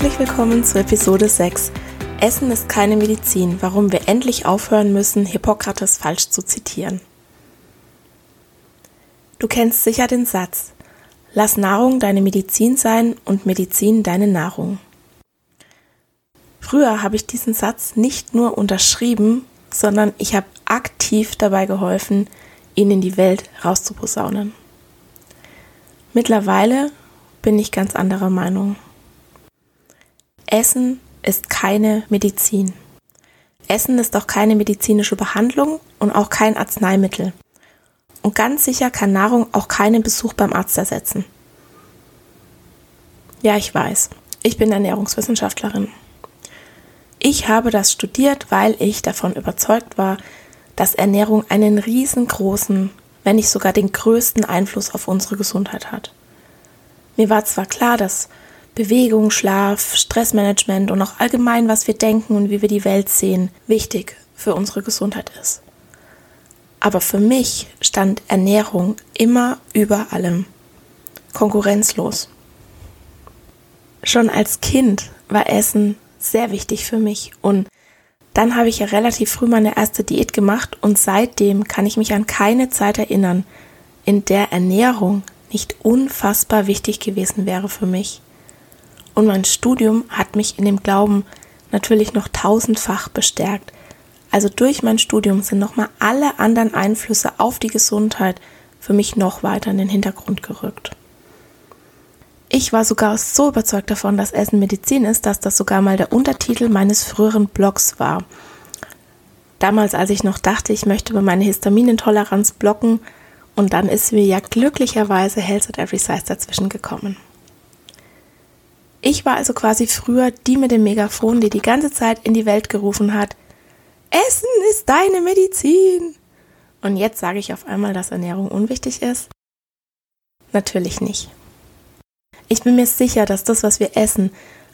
Herzlich willkommen zu Episode 6. Essen ist keine Medizin, warum wir endlich aufhören müssen, Hippokrates falsch zu zitieren. Du kennst sicher den Satz, lass Nahrung deine Medizin sein und Medizin deine Nahrung. Früher habe ich diesen Satz nicht nur unterschrieben, sondern ich habe aktiv dabei geholfen, ihn in die Welt rauszuposaunen. Mittlerweile bin ich ganz anderer Meinung. Essen ist keine Medizin. Essen ist auch keine medizinische Behandlung und auch kein Arzneimittel. Und ganz sicher kann Nahrung auch keinen Besuch beim Arzt ersetzen. Ja, ich weiß. Ich bin Ernährungswissenschaftlerin. Ich habe das studiert, weil ich davon überzeugt war, dass Ernährung einen riesengroßen, wenn nicht sogar den größten Einfluss auf unsere Gesundheit hat. Mir war zwar klar, dass Bewegung, Schlaf, Stressmanagement und auch allgemein, was wir denken und wie wir die Welt sehen, wichtig für unsere Gesundheit ist. Aber für mich stand Ernährung immer über allem. Konkurrenzlos. Schon als Kind war Essen sehr wichtig für mich und dann habe ich ja relativ früh meine erste Diät gemacht und seitdem kann ich mich an keine Zeit erinnern, in der Ernährung nicht unfassbar wichtig gewesen wäre für mich. Und mein Studium hat mich in dem Glauben natürlich noch tausendfach bestärkt. Also durch mein Studium sind nochmal alle anderen Einflüsse auf die Gesundheit für mich noch weiter in den Hintergrund gerückt. Ich war sogar so überzeugt davon, dass Essen Medizin ist, dass das sogar mal der Untertitel meines früheren Blogs war. Damals, als ich noch dachte, ich möchte über meine Histaminintoleranz blocken, und dann ist mir ja glücklicherweise Health at Every Size dazwischen gekommen. Ich war also quasi früher die mit dem Megafon, die die ganze Zeit in die Welt gerufen hat, Essen ist deine Medizin. Und jetzt sage ich auf einmal, dass Ernährung unwichtig ist? Natürlich nicht. Ich bin mir sicher, dass das, was wir essen,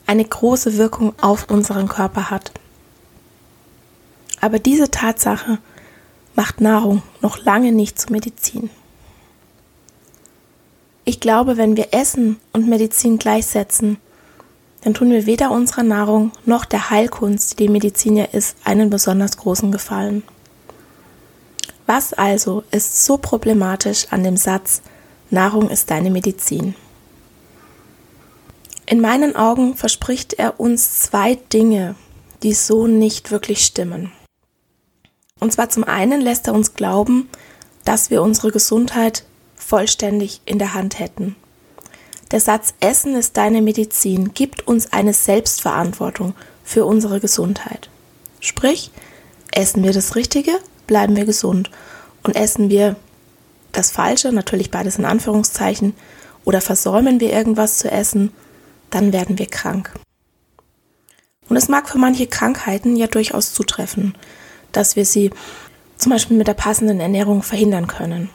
eine große Wirkung auf unseren Körper hat. Aber diese Tatsache macht Nahrung noch lange nicht zur Medizin. Ich glaube, wenn wir Essen und Medizin gleichsetzen, dann tun wir weder unserer Nahrung noch der Heilkunst, die Medizin ja ist, einen besonders großen Gefallen. Was also ist so problematisch an dem Satz, Nahrung ist deine Medizin? In meinen Augen verspricht er uns zwei Dinge, die so nicht wirklich stimmen. Und zwar zum einen lässt er uns glauben, dass wir unsere Gesundheit vollständig in der Hand hätten. Der Satz Essen ist deine Medizin gibt uns eine Selbstverantwortung für unsere Gesundheit. Sprich, essen wir das Richtige, bleiben wir gesund. Und essen wir das Falsche, natürlich beides in Anführungszeichen, oder versäumen wir irgendwas zu essen, dann werden wir krank. Und es mag für manche Krankheiten ja durchaus zutreffen, dass wir sie zum Beispiel mit der passenden Ernährung verhindern können.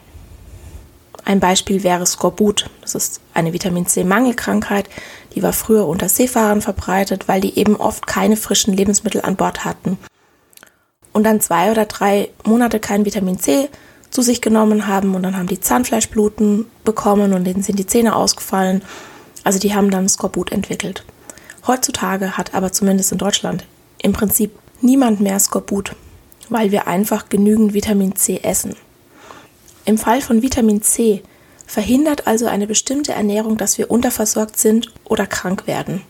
Ein Beispiel wäre Skorbut. Das ist eine Vitamin C-Mangelkrankheit. Die war früher unter Seefahrern verbreitet, weil die eben oft keine frischen Lebensmittel an Bord hatten. Und dann zwei oder drei Monate kein Vitamin C zu sich genommen haben und dann haben die Zahnfleischbluten bekommen und denen sind die Zähne ausgefallen. Also die haben dann Skorbut entwickelt. Heutzutage hat aber zumindest in Deutschland im Prinzip niemand mehr Skorbut, weil wir einfach genügend Vitamin C essen. Im Fall von Vitamin C verhindert also eine bestimmte Ernährung, dass wir unterversorgt sind oder krank werden.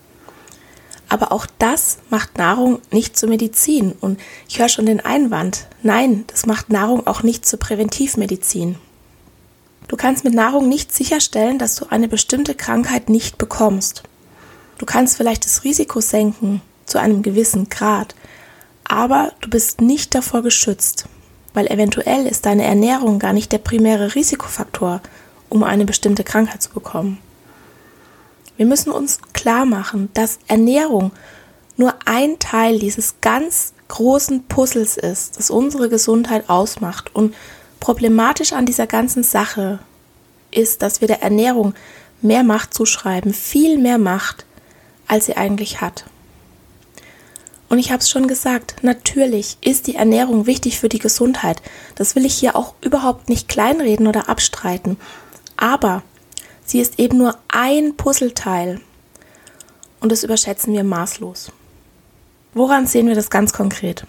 Aber auch das macht Nahrung nicht zur Medizin. Und ich höre schon den Einwand. Nein, das macht Nahrung auch nicht zur Präventivmedizin. Du kannst mit Nahrung nicht sicherstellen, dass du eine bestimmte Krankheit nicht bekommst. Du kannst vielleicht das Risiko senken zu einem gewissen Grad, aber du bist nicht davor geschützt, weil eventuell ist deine Ernährung gar nicht der primäre Risikofaktor, um eine bestimmte Krankheit zu bekommen. Wir müssen uns klar machen, dass Ernährung nur ein Teil dieses ganz großen Puzzles ist, das unsere Gesundheit ausmacht. Und problematisch an dieser ganzen Sache ist, dass wir der Ernährung mehr Macht zuschreiben, viel mehr Macht, als sie eigentlich hat. Und ich habe es schon gesagt, natürlich ist die Ernährung wichtig für die Gesundheit. Das will ich hier auch überhaupt nicht kleinreden oder abstreiten. Aber Sie ist eben nur ein Puzzleteil und das überschätzen wir maßlos. Woran sehen wir das ganz konkret?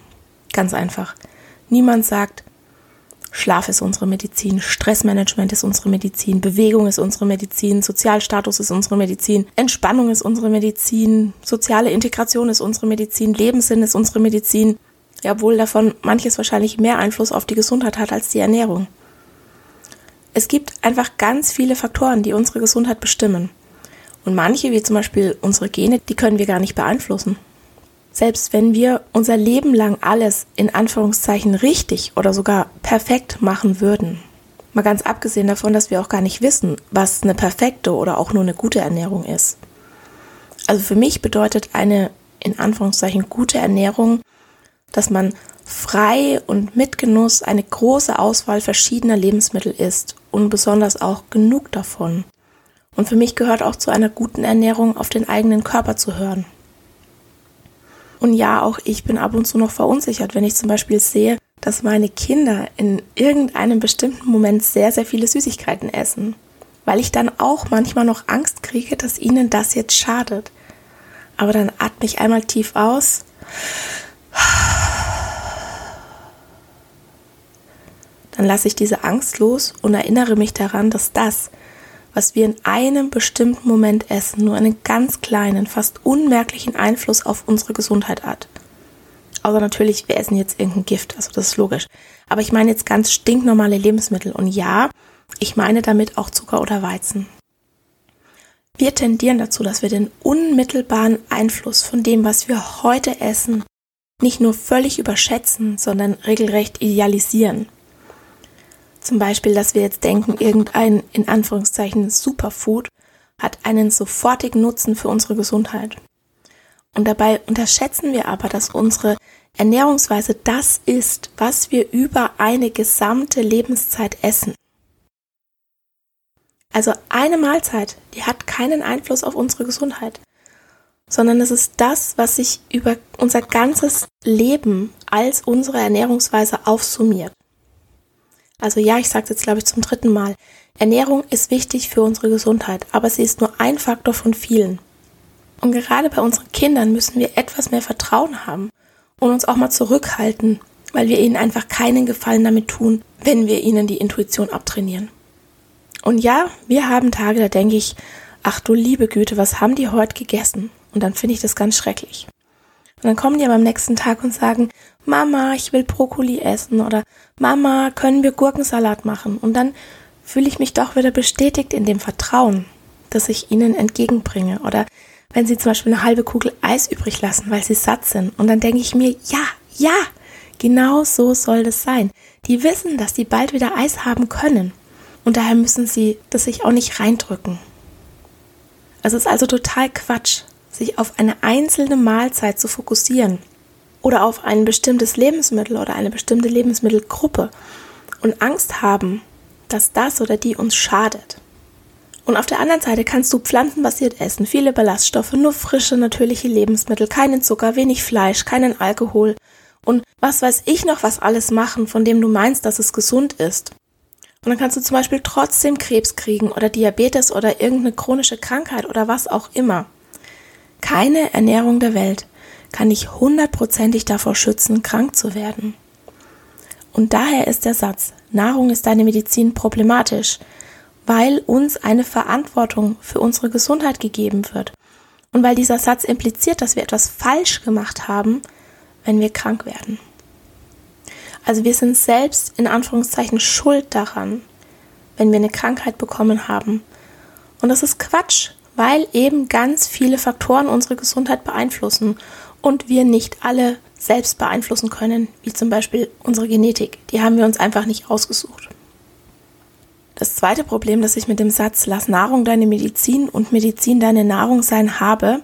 Ganz einfach. Niemand sagt, Schlaf ist unsere Medizin, Stressmanagement ist unsere Medizin, Bewegung ist unsere Medizin, Sozialstatus ist unsere Medizin, Entspannung ist unsere Medizin, soziale Integration ist unsere Medizin, Lebenssinn ist unsere Medizin, ja, obwohl davon manches wahrscheinlich mehr Einfluss auf die Gesundheit hat als die Ernährung. Es gibt einfach ganz viele Faktoren, die unsere Gesundheit bestimmen. Und manche, wie zum Beispiel unsere Gene, die können wir gar nicht beeinflussen. Selbst wenn wir unser Leben lang alles in Anführungszeichen richtig oder sogar perfekt machen würden, mal ganz abgesehen davon, dass wir auch gar nicht wissen, was eine perfekte oder auch nur eine gute Ernährung ist. Also für mich bedeutet eine in Anführungszeichen gute Ernährung, dass man frei und mit Genuss eine große Auswahl verschiedener Lebensmittel isst und besonders auch genug davon. Und für mich gehört auch zu einer guten Ernährung auf den eigenen Körper zu hören. Und ja, auch ich bin ab und zu noch verunsichert, wenn ich zum Beispiel sehe, dass meine Kinder in irgendeinem bestimmten Moment sehr, sehr viele Süßigkeiten essen. Weil ich dann auch manchmal noch Angst kriege, dass ihnen das jetzt schadet. Aber dann atme ich einmal tief aus dann lasse ich diese Angst los und erinnere mich daran, dass das, was wir in einem bestimmten Moment essen, nur einen ganz kleinen, fast unmerklichen Einfluss auf unsere Gesundheit hat. Außer natürlich, wir essen jetzt irgendein Gift, also das ist logisch. Aber ich meine jetzt ganz stinknormale Lebensmittel. Und ja, ich meine damit auch Zucker oder Weizen. Wir tendieren dazu, dass wir den unmittelbaren Einfluss von dem, was wir heute essen, nicht nur völlig überschätzen, sondern regelrecht idealisieren. Zum Beispiel, dass wir jetzt denken, irgendein in Anführungszeichen Superfood hat einen sofortigen Nutzen für unsere Gesundheit. Und dabei unterschätzen wir aber, dass unsere Ernährungsweise das ist, was wir über eine gesamte Lebenszeit essen. Also eine Mahlzeit, die hat keinen Einfluss auf unsere Gesundheit, sondern es ist das, was sich über unser ganzes Leben als unsere Ernährungsweise aufsummiert. Also ja, ich sage es jetzt, glaube ich, zum dritten Mal. Ernährung ist wichtig für unsere Gesundheit, aber sie ist nur ein Faktor von vielen. Und gerade bei unseren Kindern müssen wir etwas mehr Vertrauen haben und uns auch mal zurückhalten, weil wir ihnen einfach keinen Gefallen damit tun, wenn wir ihnen die Intuition abtrainieren. Und ja, wir haben Tage, da denke ich, ach du liebe Güte, was haben die heute gegessen? Und dann finde ich das ganz schrecklich. Und dann kommen die aber am nächsten Tag und sagen, Mama, ich will Brokkoli essen oder Mama, können wir Gurkensalat machen? Und dann fühle ich mich doch wieder bestätigt in dem Vertrauen, das ich ihnen entgegenbringe. Oder wenn sie zum Beispiel eine halbe Kugel Eis übrig lassen, weil sie satt sind. Und dann denke ich mir, ja, ja, genau so soll das sein. Die wissen, dass die bald wieder Eis haben können. Und daher müssen sie das sich auch nicht reindrücken. Es ist also total Quatsch, sich auf eine einzelne Mahlzeit zu fokussieren oder auf ein bestimmtes Lebensmittel oder eine bestimmte Lebensmittelgruppe und Angst haben, dass das oder die uns schadet. Und auf der anderen Seite kannst du pflanzenbasiert essen, viele Ballaststoffe, nur frische, natürliche Lebensmittel, keinen Zucker, wenig Fleisch, keinen Alkohol und was weiß ich noch, was alles machen, von dem du meinst, dass es gesund ist. Und dann kannst du zum Beispiel trotzdem Krebs kriegen oder Diabetes oder irgendeine chronische Krankheit oder was auch immer. Keine Ernährung der Welt kann dich hundertprozentig davor schützen, krank zu werden. Und daher ist der Satz, Nahrung ist deine Medizin problematisch, weil uns eine Verantwortung für unsere Gesundheit gegeben wird und weil dieser Satz impliziert, dass wir etwas falsch gemacht haben, wenn wir krank werden. Also wir sind selbst in Anführungszeichen schuld daran, wenn wir eine Krankheit bekommen haben. Und das ist Quatsch, weil eben ganz viele Faktoren unsere Gesundheit beeinflussen und wir nicht alle selbst beeinflussen können, wie zum Beispiel unsere Genetik. Die haben wir uns einfach nicht ausgesucht. Das zweite Problem, das ich mit dem Satz Lass Nahrung deine Medizin und Medizin deine Nahrung sein habe,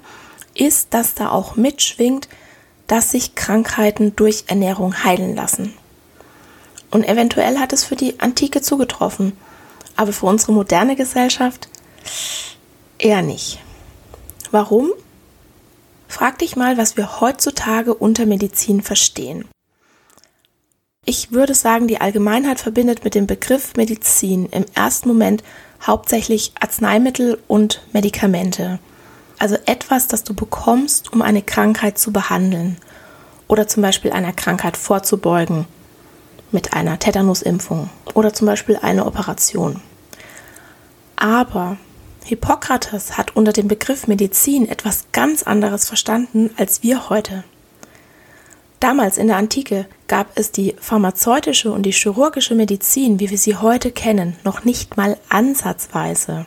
ist, dass da auch mitschwingt, dass sich Krankheiten durch Ernährung heilen lassen. Und eventuell hat es für die Antike zugetroffen, aber für unsere moderne Gesellschaft eher nicht. Warum? Frag dich mal, was wir heutzutage unter Medizin verstehen. Ich würde sagen, die Allgemeinheit verbindet mit dem Begriff Medizin im ersten Moment hauptsächlich Arzneimittel und Medikamente. Also etwas, das du bekommst, um eine Krankheit zu behandeln oder zum Beispiel einer Krankheit vorzubeugen mit einer Tetanusimpfung oder zum Beispiel eine Operation. Aber Hippokrates hat unter dem Begriff Medizin etwas ganz anderes verstanden als wir heute. Damals in der Antike gab es die pharmazeutische und die chirurgische Medizin, wie wir sie heute kennen, noch nicht mal ansatzweise.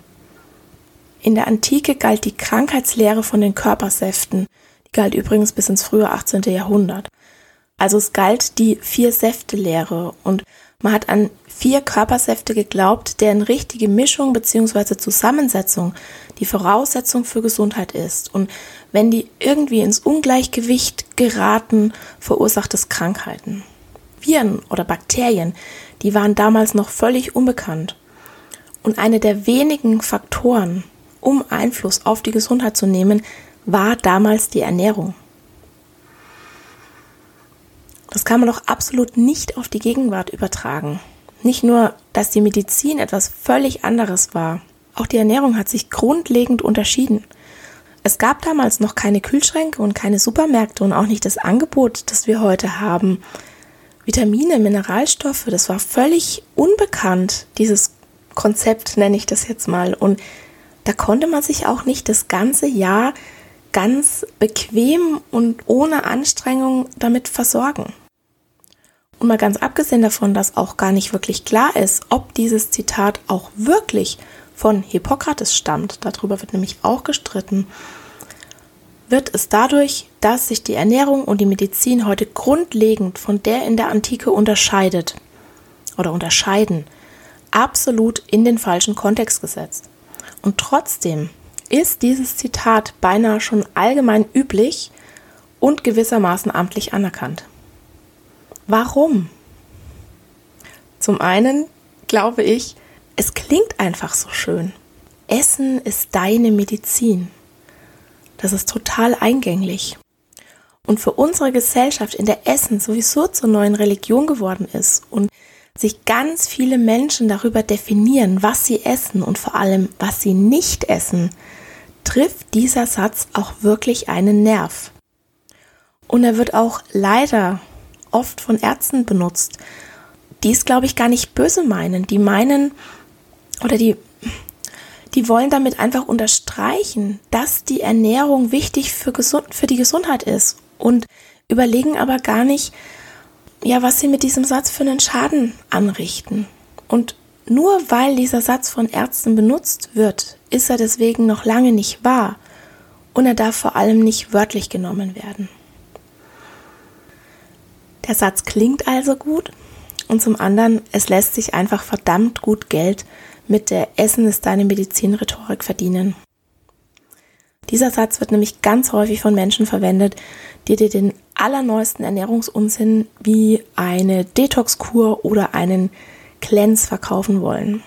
In der Antike galt die Krankheitslehre von den Körpersäften, die galt übrigens bis ins frühe 18. Jahrhundert. Also es galt die Vier-Säfte-Lehre und man hat an vier Körpersäfte geglaubt, deren richtige Mischung bzw. Zusammensetzung die Voraussetzung für Gesundheit ist. Und wenn die irgendwie ins Ungleichgewicht geraten, verursacht es Krankheiten. Viren oder Bakterien, die waren damals noch völlig unbekannt. Und eine der wenigen Faktoren, um Einfluss auf die Gesundheit zu nehmen, war damals die Ernährung. Das kann man doch absolut nicht auf die Gegenwart übertragen. Nicht nur, dass die Medizin etwas völlig anderes war, auch die Ernährung hat sich grundlegend unterschieden. Es gab damals noch keine Kühlschränke und keine Supermärkte und auch nicht das Angebot, das wir heute haben. Vitamine, Mineralstoffe, das war völlig unbekannt, dieses Konzept nenne ich das jetzt mal. Und da konnte man sich auch nicht das ganze Jahr ganz bequem und ohne Anstrengung damit versorgen. Und mal ganz abgesehen davon, dass auch gar nicht wirklich klar ist, ob dieses Zitat auch wirklich von Hippokrates stammt, darüber wird nämlich auch gestritten, wird es dadurch, dass sich die Ernährung und die Medizin heute grundlegend von der in der Antike unterscheidet oder unterscheiden, absolut in den falschen Kontext gesetzt. Und trotzdem ist dieses Zitat beinahe schon allgemein üblich und gewissermaßen amtlich anerkannt. Warum? Zum einen glaube ich, es klingt einfach so schön. Essen ist deine Medizin. Das ist total eingänglich. Und für unsere Gesellschaft, in der Essen sowieso zur neuen Religion geworden ist und sich ganz viele Menschen darüber definieren, was sie essen und vor allem, was sie nicht essen, trifft dieser Satz auch wirklich einen Nerv. Und er wird auch leider oft von Ärzten benutzt, die es, glaube ich, gar nicht böse meinen. Die meinen oder die, die wollen damit einfach unterstreichen, dass die Ernährung wichtig für, gesund, für die Gesundheit ist und überlegen aber gar nicht, ja, was sie mit diesem Satz für einen Schaden anrichten. Und nur weil dieser Satz von Ärzten benutzt wird, ist er deswegen noch lange nicht wahr und er darf vor allem nicht wörtlich genommen werden. Der Satz klingt also gut und zum anderen, es lässt sich einfach verdammt gut Geld mit der Essen ist deine Medizin-Rhetorik verdienen. Dieser Satz wird nämlich ganz häufig von Menschen verwendet, die dir den allerneuesten Ernährungsunsinn wie eine Detox-Kur oder einen Cleanse verkaufen wollen.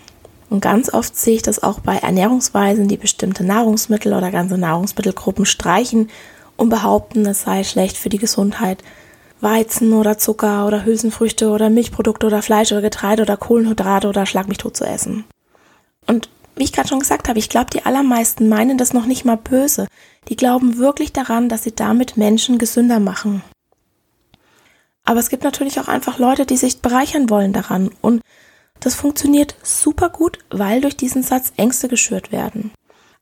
Und ganz oft sehe ich das auch bei Ernährungsweisen, die bestimmte Nahrungsmittel oder ganze Nahrungsmittelgruppen streichen und behaupten, es sei schlecht für die Gesundheit, Weizen oder Zucker oder Hülsenfrüchte oder Milchprodukte oder Fleisch oder Getreide oder Kohlenhydrate oder Schlag mich tot zu essen. Und wie ich gerade schon gesagt habe, ich glaube, die allermeisten meinen das noch nicht mal böse. Die glauben wirklich daran, dass sie damit Menschen gesünder machen. Aber es gibt natürlich auch einfach Leute, die sich bereichern wollen daran. Und Das funktioniert super gut, weil durch diesen Satz Ängste geschürt werden.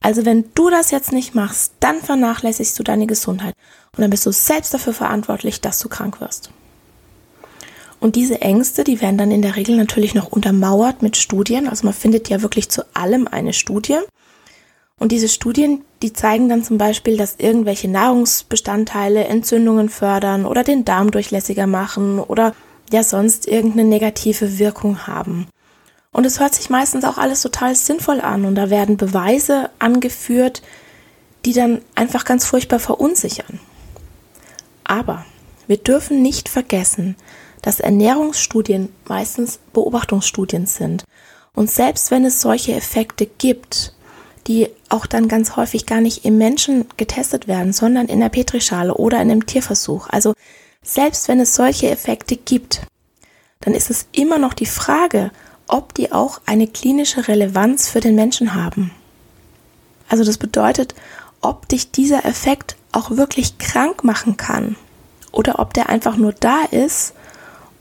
Also wenn du das jetzt nicht machst, dann vernachlässigst du deine Gesundheit und dann bist du selbst dafür verantwortlich, dass du krank wirst. Und diese Ängste, die werden dann in der Regel natürlich noch untermauert mit Studien. Also man findet ja wirklich zu allem eine Studie. Und diese Studien, die zeigen dann zum Beispiel, dass irgendwelche Nahrungsbestandteile Entzündungen fördern oder den Darm durchlässiger machen oder ja sonst irgendeine negative Wirkung haben. Und es hört sich meistens auch alles total sinnvoll an und da werden Beweise angeführt, die dann einfach ganz furchtbar verunsichern. Aber wir dürfen nicht vergessen, dass Ernährungsstudien meistens Beobachtungsstudien sind. Und selbst wenn es solche Effekte gibt, die auch dann ganz häufig gar nicht im Menschen getestet werden, sondern in der Petrischale oder in einem Tierversuch. Also selbst wenn es solche Effekte gibt, dann ist es immer noch die Frage, ob die auch eine klinische Relevanz für den Menschen haben. Also das bedeutet, ob dich dieser Effekt auch wirklich krank machen kann oder ob der einfach nur da ist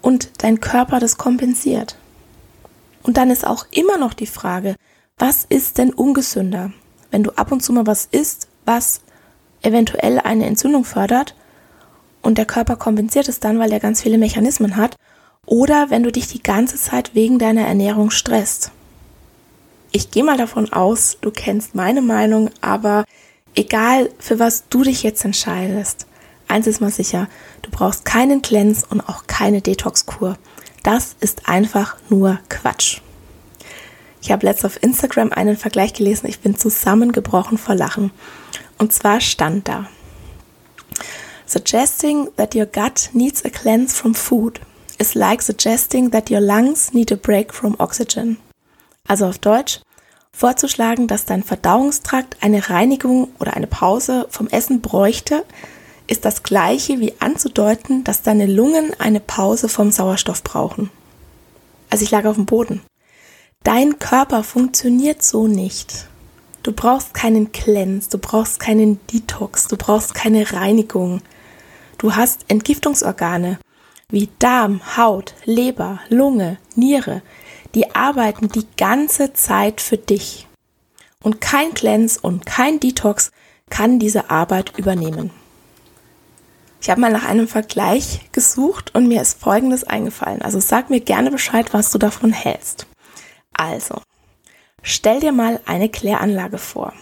und dein Körper das kompensiert. Und dann ist auch immer noch die Frage, was ist denn ungesünder? Wenn du ab und zu mal was isst, was eventuell eine Entzündung fördert und der Körper kompensiert es dann, weil er ganz viele Mechanismen hat, oder wenn du dich die ganze Zeit wegen deiner Ernährung stresst. Ich gehe mal davon aus, du kennst meine Meinung, aber egal für was du dich jetzt entscheidest, eins ist mal sicher, du brauchst keinen Cleanse und auch keine Detox-Kur. Das ist einfach nur Quatsch. Ich habe letztens auf Instagram einen Vergleich gelesen, ich bin zusammengebrochen vor Lachen. Und zwar stand da, Suggesting that your gut needs a cleanse from food is like suggesting that your lungs need a break from oxygen. Also auf Deutsch, vorzuschlagen, dass dein Verdauungstrakt eine Reinigung oder eine Pause vom Essen bräuchte, ist das gleiche wie anzudeuten, dass deine Lungen eine Pause vom Sauerstoff brauchen. Also ich lag auf dem Boden. Dein Körper funktioniert so nicht. Du brauchst keinen Cleanse, du brauchst keinen Detox, du brauchst keine Reinigung. Du hast Entgiftungsorgane wie Darm, Haut, Leber, Lunge, Niere, die arbeiten die ganze Zeit für dich. Und kein Cleanse und kein Detox kann diese Arbeit übernehmen. Ich habe mal nach einem Vergleich gesucht und mir ist Folgendes eingefallen. Also sag mir gerne Bescheid, was du davon hältst. Also, stell dir mal eine Kläranlage vor.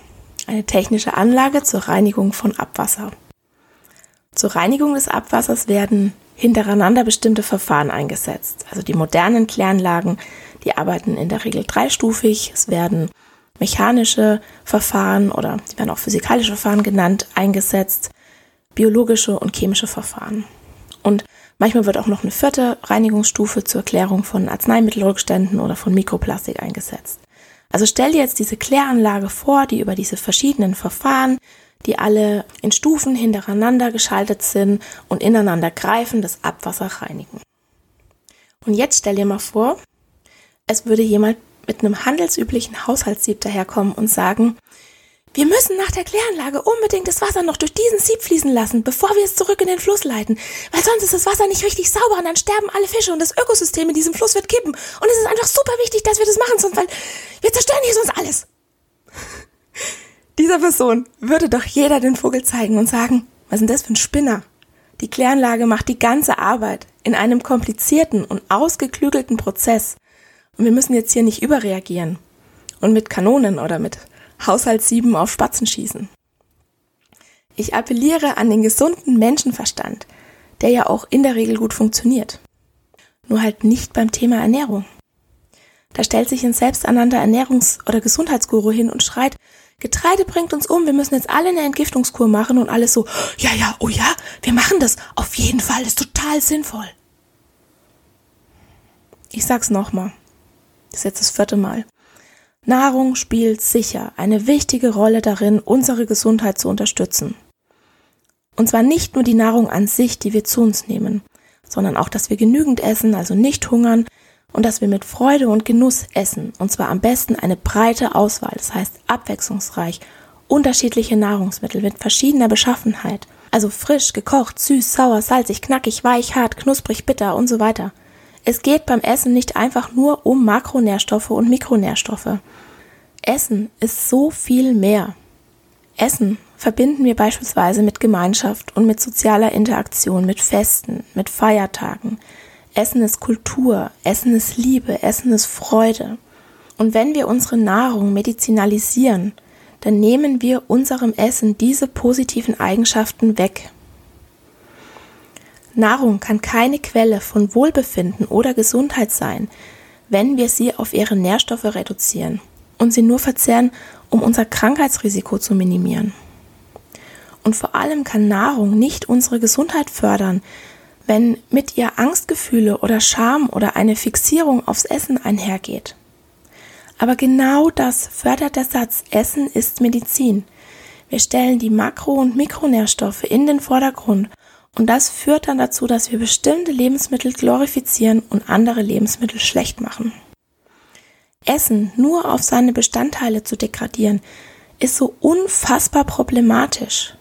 Eine technische Anlage zur Reinigung von Abwasser. Zur Reinigung des Abwassers werden hintereinander bestimmte Verfahren eingesetzt. Also die modernen Kläranlagen, die arbeiten in der Regel dreistufig. Es werden mechanische Verfahren oder die werden auch physikalische Verfahren genannt, eingesetzt biologische und chemische Verfahren. Und manchmal wird auch noch eine vierte Reinigungsstufe zur Klärung von Arzneimittelrückständen oder von Mikroplastik eingesetzt. Also stell dir jetzt diese Kläranlage vor, die über diese verschiedenen Verfahren, die alle in Stufen hintereinander geschaltet sind und ineinander greifen, das Abwasser reinigen. Und jetzt stell dir mal vor, es würde jemand mit einem handelsüblichen Haushaltssieb daherkommen und sagen, wir müssen nach der Kläranlage unbedingt das Wasser noch durch diesen Sieb fließen lassen, bevor wir es zurück in den Fluss leiten. Weil sonst ist das Wasser nicht richtig sauber und dann sterben alle Fische und das Ökosystem in diesem Fluss wird kippen. Und es ist einfach super wichtig, dass wir das machen, sonst, weil wir zerstören hier sonst alles. Dieser Person würde doch jeder den Vogel zeigen und sagen, was denn das für ein Spinner? Die Kläranlage macht die ganze Arbeit in einem komplizierten und ausgeklügelten Prozess. Und wir müssen jetzt hier nicht überreagieren und mit Kanonen oder mit Haushaltssieben auf Spatzen schießen. Ich appelliere an den gesunden Menschenverstand, der ja auch in der Regel gut funktioniert. Nur halt nicht beim Thema Ernährung. Da stellt sich ein selbsternannter Ernährungs- oder Gesundheitsguru hin und schreit, Getreide bringt uns um, wir müssen jetzt alle eine Entgiftungskur machen und alles so, ja, ja, oh ja, wir machen das, auf jeden Fall, ist total sinnvoll. Ich sag's nochmal. Das ist jetzt das vierte Mal. Nahrung spielt sicher eine wichtige Rolle darin, unsere Gesundheit zu unterstützen. Und zwar nicht nur die Nahrung an sich, die wir zu uns nehmen, sondern auch, dass wir genügend essen, also nicht hungern, und dass wir mit Freude und Genuss essen, und zwar am besten eine breite Auswahl, das heißt abwechslungsreich, unterschiedliche Nahrungsmittel mit verschiedener Beschaffenheit, also frisch, gekocht, süß, sauer, salzig, knackig, weich, hart, knusprig, bitter und so weiter. Es geht beim Essen nicht einfach nur um Makronährstoffe und Mikronährstoffe. Essen ist so viel mehr. Essen verbinden wir beispielsweise mit Gemeinschaft und mit sozialer Interaktion, mit Festen, mit Feiertagen. Essen ist Kultur, Essen ist Liebe, Essen ist Freude. Und wenn wir unsere Nahrung medizinalisieren, dann nehmen wir unserem Essen diese positiven Eigenschaften weg. Nahrung kann keine Quelle von Wohlbefinden oder Gesundheit sein, wenn wir sie auf ihre Nährstoffe reduzieren und sie nur verzehren, um unser Krankheitsrisiko zu minimieren. Und vor allem kann Nahrung nicht unsere Gesundheit fördern, wenn mit ihr Angstgefühle oder Scham oder eine Fixierung aufs Essen einhergeht. Aber genau das fördert der Satz Essen ist Medizin. Wir stellen die Makro- und Mikronährstoffe in den Vordergrund und das führt dann dazu, dass wir bestimmte Lebensmittel glorifizieren und andere Lebensmittel schlecht machen. Essen nur auf seine Bestandteile zu degradieren, ist so unfassbar problematisch.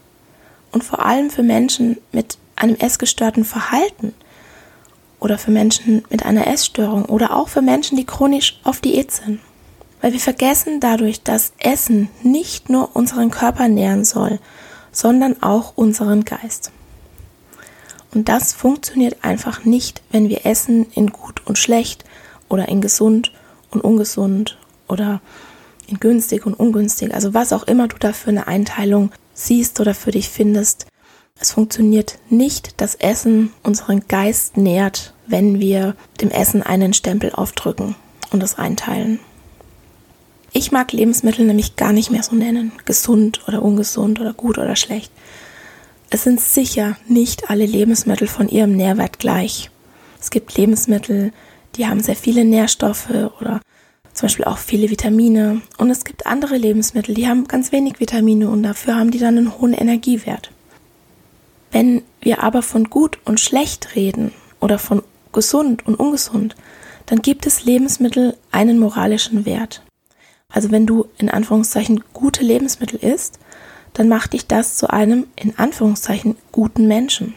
Und vor allem für Menschen mit einem essgestörten Verhalten oder für Menschen mit einer Essstörung oder auch für Menschen, die chronisch auf Diät sind. Weil wir vergessen dadurch, dass Essen nicht nur unseren Körper nähren soll, sondern auch unseren Geist. Und das funktioniert einfach nicht, wenn wir essen in gut und schlecht oder in gesund und ungesund oder in günstig und ungünstig, also was auch immer du da für eine Einteilung siehst oder für dich findest. Es funktioniert nicht, dass Essen unseren Geist nährt, wenn wir dem Essen einen Stempel aufdrücken und es einteilen. Ich mag Lebensmittel nämlich gar nicht mehr so nennen, gesund oder ungesund oder gut oder schlecht. Es sind sicher nicht alle Lebensmittel von ihrem Nährwert gleich. Es gibt Lebensmittel, die haben sehr viele Nährstoffe oder zum Beispiel auch viele Vitamine. Und es gibt andere Lebensmittel, die haben ganz wenig Vitamine und dafür haben die dann einen hohen Energiewert. Wenn wir aber von gut und schlecht reden oder von gesund und ungesund, dann gibt es Lebensmittel einen moralischen Wert. Also wenn du in Anführungszeichen gute Lebensmittel isst, dann macht dich das zu einem in Anführungszeichen guten Menschen.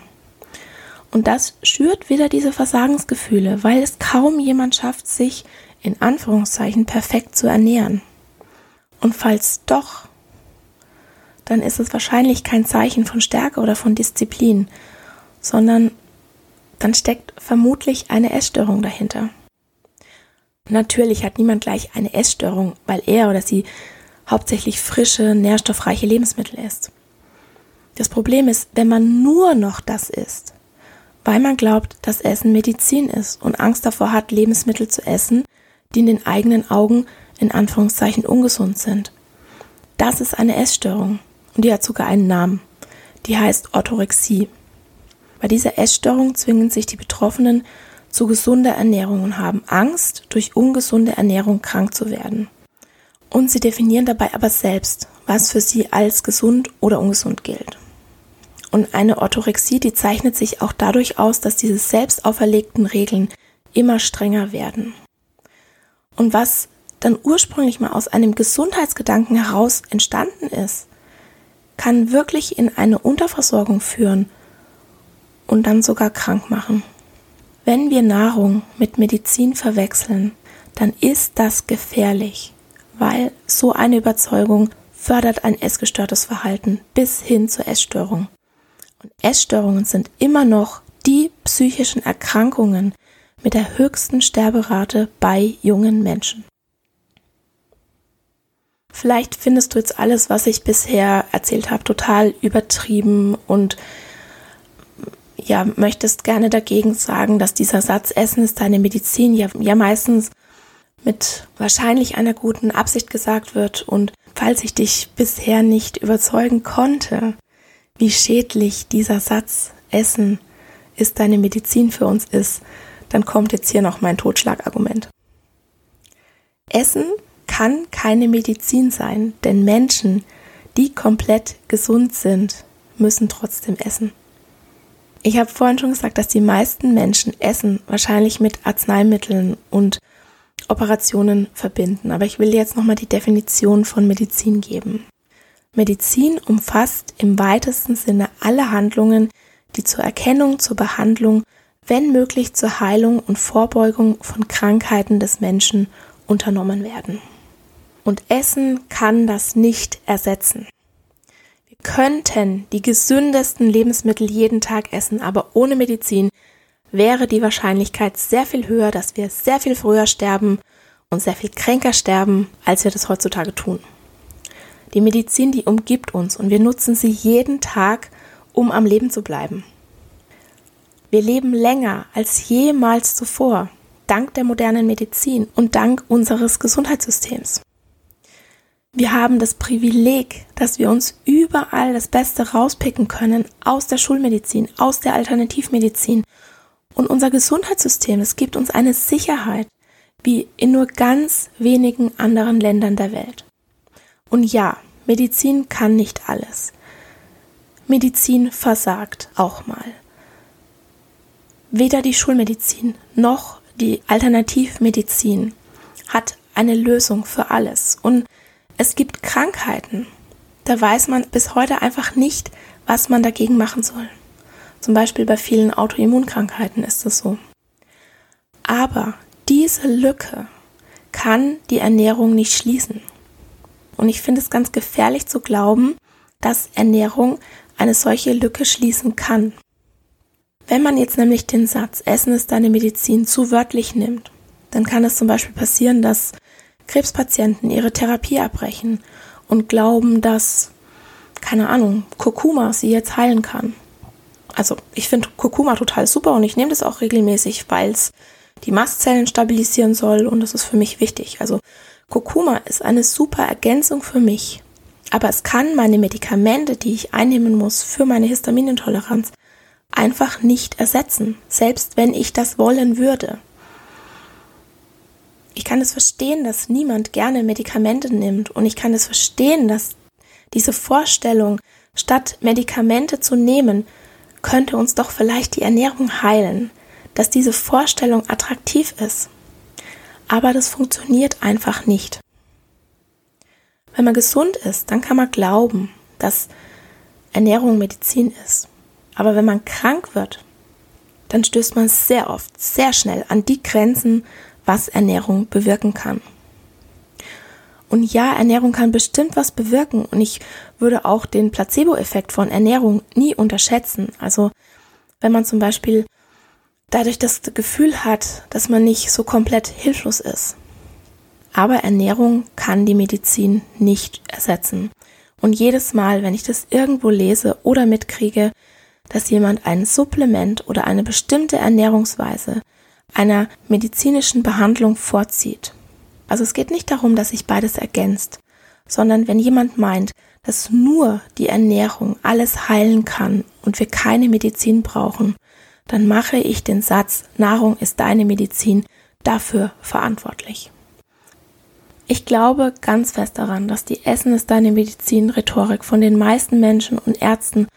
Und das schürt wieder diese Versagensgefühle, weil es kaum jemand schafft, sich in Anführungszeichen perfekt zu ernähren. Und falls doch, dann ist es wahrscheinlich kein Zeichen von Stärke oder von Disziplin, sondern dann steckt vermutlich eine Essstörung dahinter. Natürlich hat niemand gleich eine Essstörung, weil er oder sie hauptsächlich frische, nährstoffreiche Lebensmittel isst. Das Problem ist, wenn man nur noch das isst, weil man glaubt, dass Essen Medizin ist und Angst davor hat, Lebensmittel zu essen, die in den eigenen Augen in Anführungszeichen ungesund sind. Das ist eine Essstörung und die hat sogar einen Namen. Die heißt Orthorexie. Bei dieser Essstörung zwingen sich die Betroffenen zu gesunder Ernährung und haben Angst, durch ungesunde Ernährung krank zu werden. Und sie definieren dabei aber selbst, was für sie als gesund oder ungesund gilt. Und eine Orthorexie, die zeichnet sich auch dadurch aus, dass diese selbst auferlegten Regeln immer strenger werden. Und was dann ursprünglich mal aus einem Gesundheitsgedanken heraus entstanden ist, kann wirklich in eine Unterversorgung führen und dann sogar krank machen. Wenn wir Nahrung mit Medizin verwechseln, dann ist das gefährlich, weil so eine Überzeugung fördert ein essgestörtes Verhalten bis hin zur Essstörung. Und Essstörungen sind immer noch die psychischen Erkrankungen mit der höchsten Sterberate bei jungen Menschen. Vielleicht findest du jetzt alles, was ich bisher erzählt habe, total übertrieben und ja, möchtest gerne dagegen sagen, dass dieser Satz Essen ist deine Medizin ja, ja meistens mit wahrscheinlich einer guten Absicht gesagt wird und falls ich dich bisher nicht überzeugen konnte, wie schädlich dieser Satz Essen ist deine Medizin für uns ist, dann kommt jetzt hier noch mein Totschlagargument. Essen kann keine Medizin sein, denn Menschen, die komplett gesund sind, müssen trotzdem essen. Ich habe vorhin schon gesagt, dass die meisten Menschen Essen wahrscheinlich mit Arzneimitteln und Operationen verbinden. Aber ich will jetzt nochmal die Definition von Medizin geben. Medizin umfasst im weitesten Sinne alle Handlungen, die zur Erkennung, zur Behandlung, wenn möglich zur Heilung und Vorbeugung von Krankheiten des Menschen unternommen werden. Und Essen kann das nicht ersetzen. Wir könnten die gesündesten Lebensmittel jeden Tag essen, aber ohne Medizin wäre die Wahrscheinlichkeit sehr viel höher, dass wir sehr viel früher sterben und sehr viel kränker sterben, als wir das heutzutage tun. Die Medizin, die umgibt uns und wir nutzen sie jeden Tag, um am Leben zu bleiben. Wir leben länger als jemals zuvor, dank der modernen Medizin und dank unseres Gesundheitssystems. Wir haben das Privileg, dass wir uns überall das Beste rauspicken können aus der Schulmedizin, aus der Alternativmedizin. Und unser Gesundheitssystem, es gibt uns eine Sicherheit, wie in nur ganz wenigen anderen Ländern der Welt. Und ja, Medizin kann nicht alles. Medizin versagt auch mal. Weder die Schulmedizin noch die Alternativmedizin hat eine Lösung für alles. Und es gibt Krankheiten, da weiß man bis heute einfach nicht, was man dagegen machen soll. Zum Beispiel bei vielen Autoimmunkrankheiten ist es so. Aber diese Lücke kann die Ernährung nicht schließen. Und ich finde es ganz gefährlich zu glauben, dass Ernährung eine solche Lücke schließen kann. Wenn man jetzt nämlich den Satz Essen ist deine Medizin zu wörtlich nimmt, dann kann es zum Beispiel passieren, dass Krebspatienten ihre Therapie abbrechen und glauben, dass, keine Ahnung, Kurkuma sie jetzt heilen kann. Also ich finde Kurkuma total super und ich nehme das auch regelmäßig, weil es die Mastzellen stabilisieren soll und das ist für mich wichtig. Also Kurkuma ist eine super Ergänzung für mich. Aber es kann meine Medikamente, die ich einnehmen muss für meine Histaminintoleranz, einfach nicht ersetzen, selbst wenn ich das wollen würde. Ich kann es verstehen, dass niemand gerne Medikamente nimmt und ich kann es verstehen, dass diese Vorstellung, statt Medikamente zu nehmen, könnte uns doch vielleicht die Ernährung heilen, dass diese Vorstellung attraktiv ist aber das funktioniert einfach nicht. Wenn man gesund ist, dann kann man glauben, dass Ernährung Medizin ist. Aber wenn man krank wird, dann stößt man sehr oft, sehr schnell an die Grenzen, was Ernährung bewirken kann. Und ja, Ernährung kann bestimmt was bewirken und ich würde auch den Placebo-Effekt von Ernährung nie unterschätzen. Also wenn man zum Beispiel dadurch das Gefühl hat, dass man nicht so komplett hilflos ist. Aber Ernährung kann die Medizin nicht ersetzen. Und jedes Mal, wenn ich das irgendwo lese oder mitkriege, dass jemand ein Supplement oder eine bestimmte Ernährungsweise einer medizinischen Behandlung vorzieht. Also es geht nicht darum, dass sich beides ergänzt, sondern wenn jemand meint, dass nur die Ernährung alles heilen kann und wir keine Medizin brauchen, dann mache ich den Satz Nahrung ist deine Medizin dafür verantwortlich. Ich glaube ganz fest daran, dass die Essen ist deine Medizin Rhetorik von den meisten Menschen und Ärzten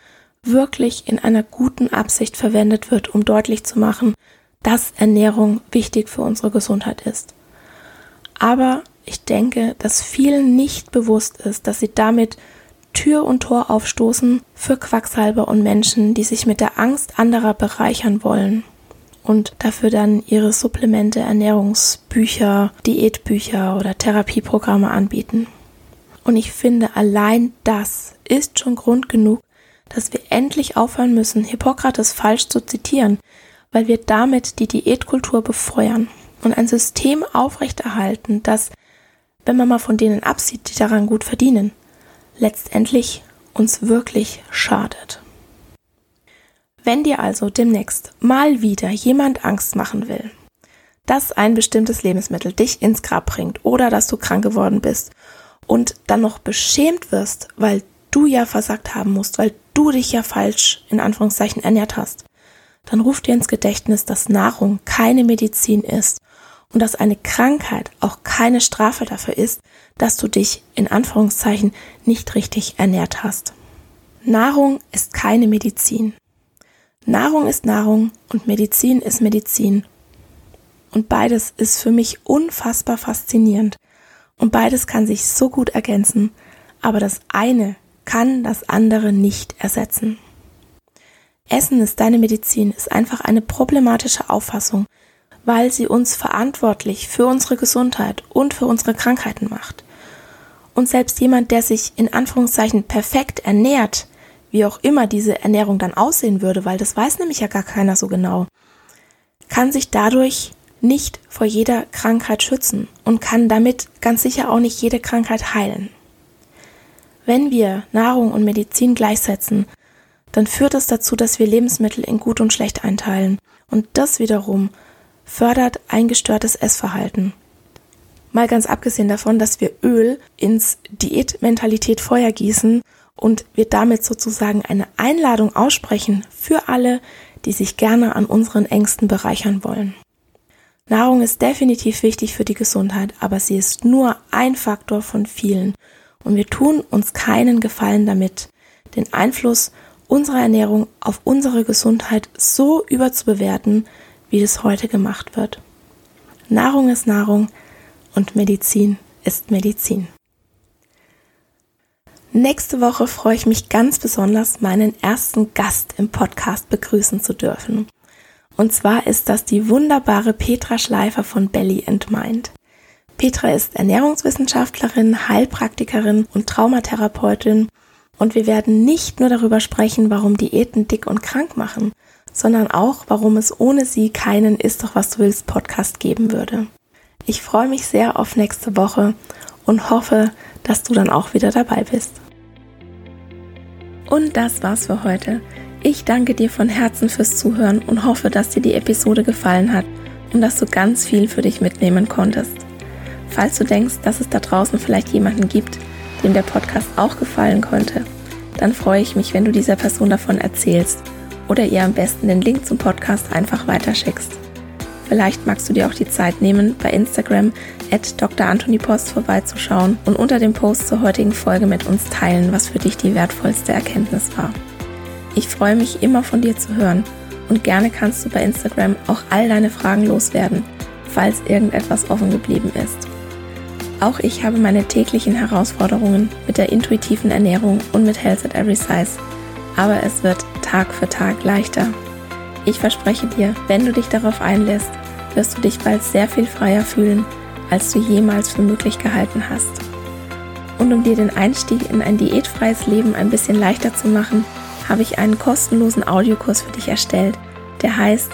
wirklich in einer guten Absicht verwendet wird, um deutlich zu machen, dass Ernährung wichtig für unsere Gesundheit ist. Aber ich denke, dass vielen nicht bewusst ist, dass sie damit Tür und Tor aufstoßen für Quacksalber und Menschen, die sich mit der Angst anderer bereichern wollen und dafür dann ihre Supplemente, Ernährungsbücher, Diätbücher oder Therapieprogramme anbieten. Und ich finde, allein das ist schon Grund genug, dass wir endlich aufhören müssen, Hippokrates falsch zu zitieren, weil wir damit die Diätkultur befeuern und ein System aufrechterhalten, das, wenn man mal von denen absieht, die daran gut verdienen, letztendlich uns wirklich schadet. Wenn dir also demnächst mal wieder jemand Angst machen will, dass ein bestimmtes Lebensmittel dich ins Grab bringt oder dass du krank geworden bist und dann noch beschämt wirst, weil du ja versagt haben musst, weil du dich ja falsch in Anführungszeichen ernährt hast, dann ruf dir ins Gedächtnis, dass Nahrung keine Medizin ist und dass eine Krankheit auch keine Strafe dafür ist, dass du dich in Anführungszeichen nicht richtig ernährt hast. Nahrung ist keine Medizin. Nahrung ist Nahrung und Medizin ist Medizin. Und beides ist für mich unfassbar faszinierend. Und beides kann sich so gut ergänzen, aber das eine kann das andere nicht ersetzen. Essen ist deine Medizin ist einfach eine problematische Auffassung, weil sie uns verantwortlich für unsere Gesundheit und für unsere Krankheiten macht. Und selbst jemand, der sich in Anführungszeichen perfekt ernährt, wie auch immer diese Ernährung dann aussehen würde, weil das weiß nämlich ja gar keiner so genau, kann sich dadurch nicht vor jeder Krankheit schützen und kann damit ganz sicher auch nicht jede Krankheit heilen. Wenn wir Nahrung und Medizin gleichsetzen, dann führt das dazu, dass wir Lebensmittel in gut und schlecht einteilen. Und das wiederum fördert ein gestörtes Essverhalten. Mal ganz abgesehen davon, dass wir Öl ins Diätmentalität Feuer gießen und wir damit sozusagen eine Einladung aussprechen für alle, die sich gerne an unseren Ängsten bereichern wollen. Nahrung ist definitiv wichtig für die Gesundheit, aber sie ist nur ein Faktor von vielen und wir tun uns keinen Gefallen damit, den Einfluss unserer Ernährung auf unsere Gesundheit so überzubewerten, wie es heute gemacht wird. Nahrung ist Nahrung und Medizin ist Medizin. Nächste Woche freue ich mich ganz besonders, meinen ersten Gast im Podcast begrüßen zu dürfen. Und zwar ist das die wunderbare Petra Schleifer von Belly and Mind. Petra ist Ernährungswissenschaftlerin, Heilpraktikerin und Traumatherapeutin und wir werden nicht nur darüber sprechen, warum Diäten dick und krank machen, sondern auch, warum es ohne sie keinen Ist doch was du willst Podcast geben würde. Ich freue mich sehr auf nächste Woche und hoffe, dass du dann auch wieder dabei bist. Und das war's für heute. Ich danke dir von Herzen fürs Zuhören und hoffe, dass dir die Episode gefallen hat und dass du ganz viel für dich mitnehmen konntest. Falls du denkst, dass es da draußen vielleicht jemanden gibt, dem der Podcast auch gefallen könnte, dann freue ich mich, wenn du dieser Person davon erzählst oder ihr am besten den Link zum Podcast einfach weiterschickst. Vielleicht magst du dir auch die Zeit nehmen, bei Instagram at Dr. Anthony Post vorbeizuschauen und unter dem Post zur heutigen Folge mit uns teilen, was für dich die wertvollste Erkenntnis war. Ich freue mich immer von dir zu hören und gerne kannst du bei Instagram auch all deine Fragen loswerden, falls irgendetwas offen geblieben ist. Auch ich habe meine täglichen Herausforderungen mit der intuitiven Ernährung und mit Health at Every Size. Aber es wird Tag für Tag leichter. Ich verspreche dir, wenn du dich darauf einlässt, wirst du dich bald sehr viel freier fühlen, als du jemals für möglich gehalten hast. Und um dir den Einstieg in ein diätfreies Leben ein bisschen leichter zu machen, habe ich einen kostenlosen Audiokurs für dich erstellt, der heißt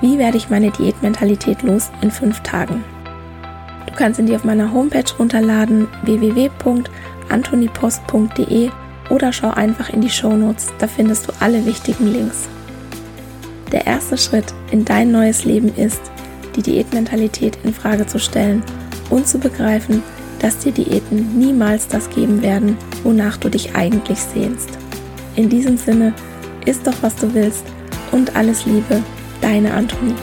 Wie werde ich meine Diätmentalität los in fünf Tagen? Du kannst ihn dir auf meiner Homepage runterladen www.antonipost.de oder schau einfach in die Shownotes, da findest du alle wichtigen Links. Der erste Schritt in dein neues Leben ist, die Diätmentalität in Frage zu stellen und zu begreifen, dass dir Diäten niemals das geben werden, wonach du dich eigentlich sehnst. In diesem Sinne, isst doch was du willst und alles Liebe, deine Antonie.